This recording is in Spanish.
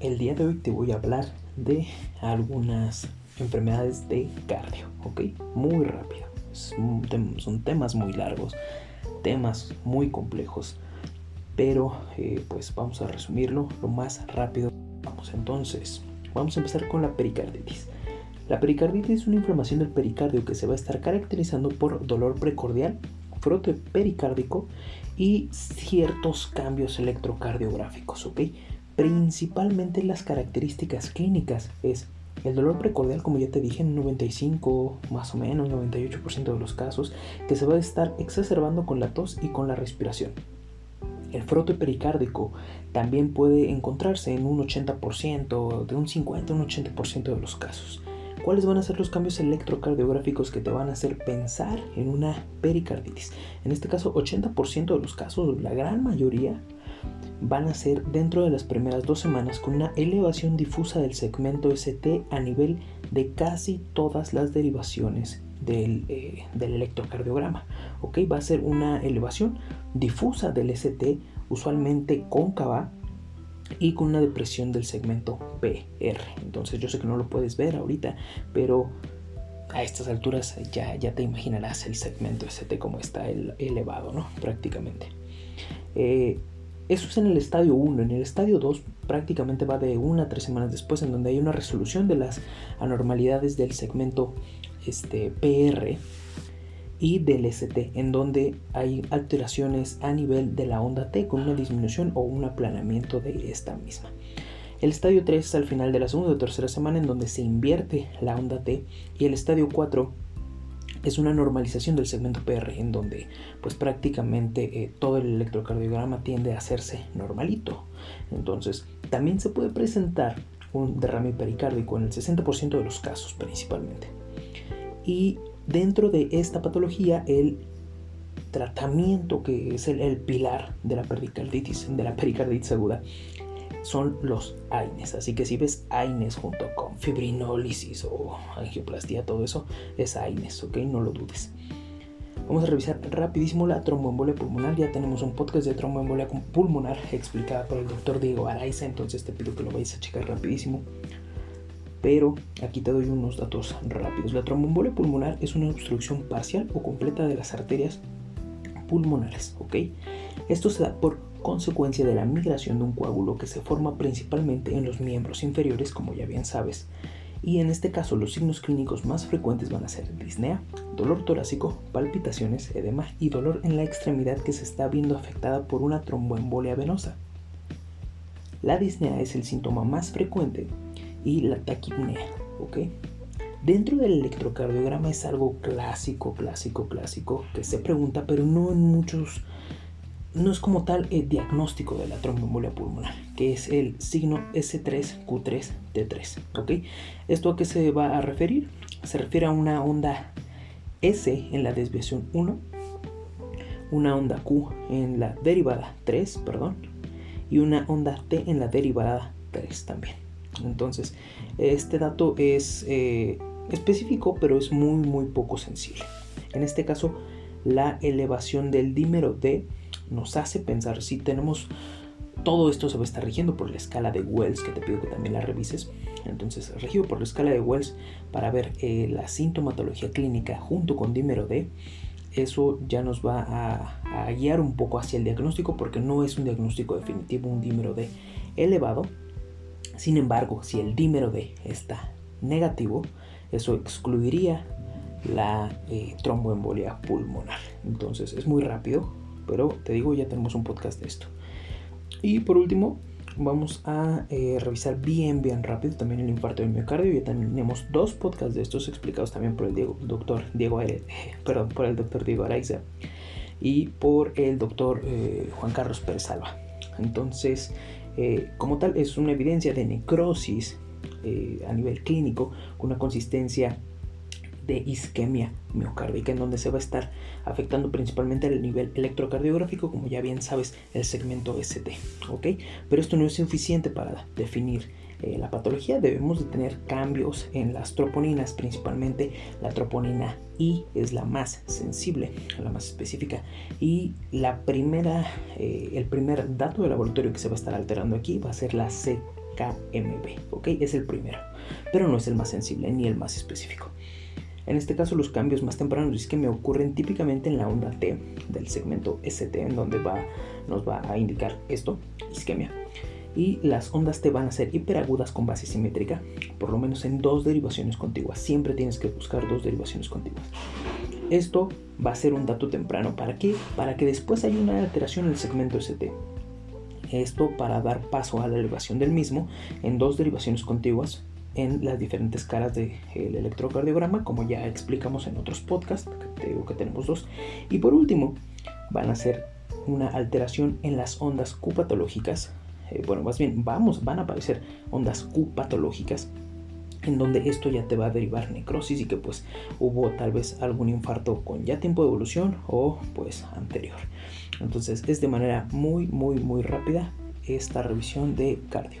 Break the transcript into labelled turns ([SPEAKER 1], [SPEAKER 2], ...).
[SPEAKER 1] El día de hoy te voy a hablar de algunas enfermedades de cardio, ¿ok? Muy rápido. son temas muy largos, temas muy complejos, pero eh, pues vamos a resumirlo lo más rápido. Vamos entonces, vamos a empezar con la pericarditis. La pericarditis es una inflamación del pericardio que se va a estar caracterizando por dolor precordial, frote pericárdico y ciertos cambios electrocardiográficos, ¿ok? Principalmente las características clínicas es el dolor precordial, como ya te dije, en 95, más o menos 98% de los casos, que se va a estar exacerbando con la tos y con la respiración. El frote pericárdico también puede encontrarse en un 80%, de un 50 a un 80% de los casos. ¿Cuáles van a ser los cambios electrocardiográficos que te van a hacer pensar en una pericarditis? En este caso, 80% de los casos, la gran mayoría, van a ser dentro de las primeras dos semanas con una elevación difusa del segmento ST a nivel de casi todas las derivaciones del, eh, electrocardiograma. ¿ok? Va a ser una elevación difusa del ST, usualmente cóncava y con una depresión del segmento PR. Entonces yo sé que no lo puedes ver ahorita, pero a estas alturas ya, ya te imaginarás el segmento ST como está elevado, ¿no? Prácticamente. Eh, eso es en el estadio 1. En el estadio 2 prácticamente va de una a tres semanas después, en donde hay una resolución de las anormalidades del segmento este, PR y del ST, en donde hay alteraciones a nivel de la onda T con una disminución o un aplanamiento de esta misma. El estadio 3 es al final de la segunda o tercera semana en donde se invierte la onda T y el estadio 4 es una normalización del segmento PR en donde pues prácticamente eh, todo el electrocardiograma tiende a hacerse normalito. Entonces también se puede presentar un derrame pericárdico en el 60% de los casos principalmente. Y dentro de esta patología el tratamiento que es el, el pilar de la pericarditis, de la pericarditis aguda, son los AINES. Así que si ves AINES junto con fibrinólisis o angioplastía, todo eso es AINES, ¿ok? No lo dudes. Vamos a revisar rapidísimo la tromboembolia pulmonar. Ya tenemos un podcast de tromboembolia pulmonar explicada por el doctor Diego Araiza, entonces te pido que lo vayas a checar rapidísimo. Pero aquí te doy unos datos rápidos. La tromboembolia pulmonar es una obstrucción parcial o completa de las arterias pulmonares, ¿ok? Esto se da por consecuencia de la migración de un coágulo que se forma principalmente en los miembros inferiores, como ya bien sabes, Y en este caso los signos clínicos más frecuentes van a ser disnea, dolor torácico, palpitaciones, edema y dolor en la extremidad que se está viendo afectada por una tromboembolia venosa. La disnea es el síntoma más frecuente y la taquipnea, ¿ok? Dentro del electrocardiograma es algo clásico, clásico, clásico, que se pregunta, pero no en muchos, no es como tal el diagnóstico de la tromboembolia pulmonar, que es el signo S3Q3T3, ¿ok? ¿Esto a qué se va a referir? Se refiere a una onda S en la desviación 1, una onda Q en la derivada 3, perdón, y una onda T en la derivada 3 también. Entonces, este dato es eh, específico, pero es muy, muy poco sensible. En este caso, la elevación del dímero D nos hace pensar si tenemos todo esto se va a estar rigiendo por la escala de Wells, que te pido que también la revises. Entonces, regido por la escala de Wells para ver eh, la sintomatología clínica junto con dímero D, eso ya nos va a, guiar un poco hacia el diagnóstico porque no es un diagnóstico definitivo, un dímero D elevado. Sin embargo, si el dímero D está negativo, eso excluiría la eh, tromboembolia pulmonar. Entonces es muy rápido, pero te digo, ya tenemos un podcast de esto. Y por último, vamos a eh, revisar bien, bien rápido también el infarto del miocardio. Ya tenemos dos podcasts de estos explicados también por el doctor Diego, perdón, por el doctor Diego Araiza y por el doctor eh, Juan Carlos Pérez Alba. Entonces, como tal, es una evidencia de necrosis eh, a nivel clínico con una consistencia de isquemia miocárdica en donde se va a estar afectando principalmente el nivel electrocardiográfico como ya bien sabes el segmento ST ok pero esto no es suficiente para definir eh, la patología debemos de tener cambios en las troponinas principalmente la troponina I es la más sensible la más específica y la primera eh, el primer dato de laboratorio que se va a estar alterando aquí va a ser la C KMB, ¿ok? Es el primero, pero no es el más sensible ni el más específico. En este caso los cambios más tempranos es que me ocurren típicamente en la onda T del segmento ST, en donde va, nos va a indicar esto, isquemia. Y las ondas T van a ser hiperagudas con base simétrica, por lo menos en dos derivaciones contiguas. Siempre tienes que buscar dos derivaciones contiguas. Esto va a ser un dato temprano. ¿Para qué? Para que después haya una alteración en el segmento ST. Esto para dar paso a la elevación del mismo en dos derivaciones contiguas en las diferentes caras del electrocardiograma, como ya explicamos en otros podcasts, que te digo que tenemos dos. Y por último, van a ser una alteración en las ondas Q patológicas. Eh, bueno, más bien, vamos, van a aparecer ondas Q patológicas en donde esto ya te va a derivar necrosis y que pues hubo tal vez algún infarto con ya tiempo de evolución o pues anterior. Entonces es de manera muy muy muy rápida esta revisión de cardio.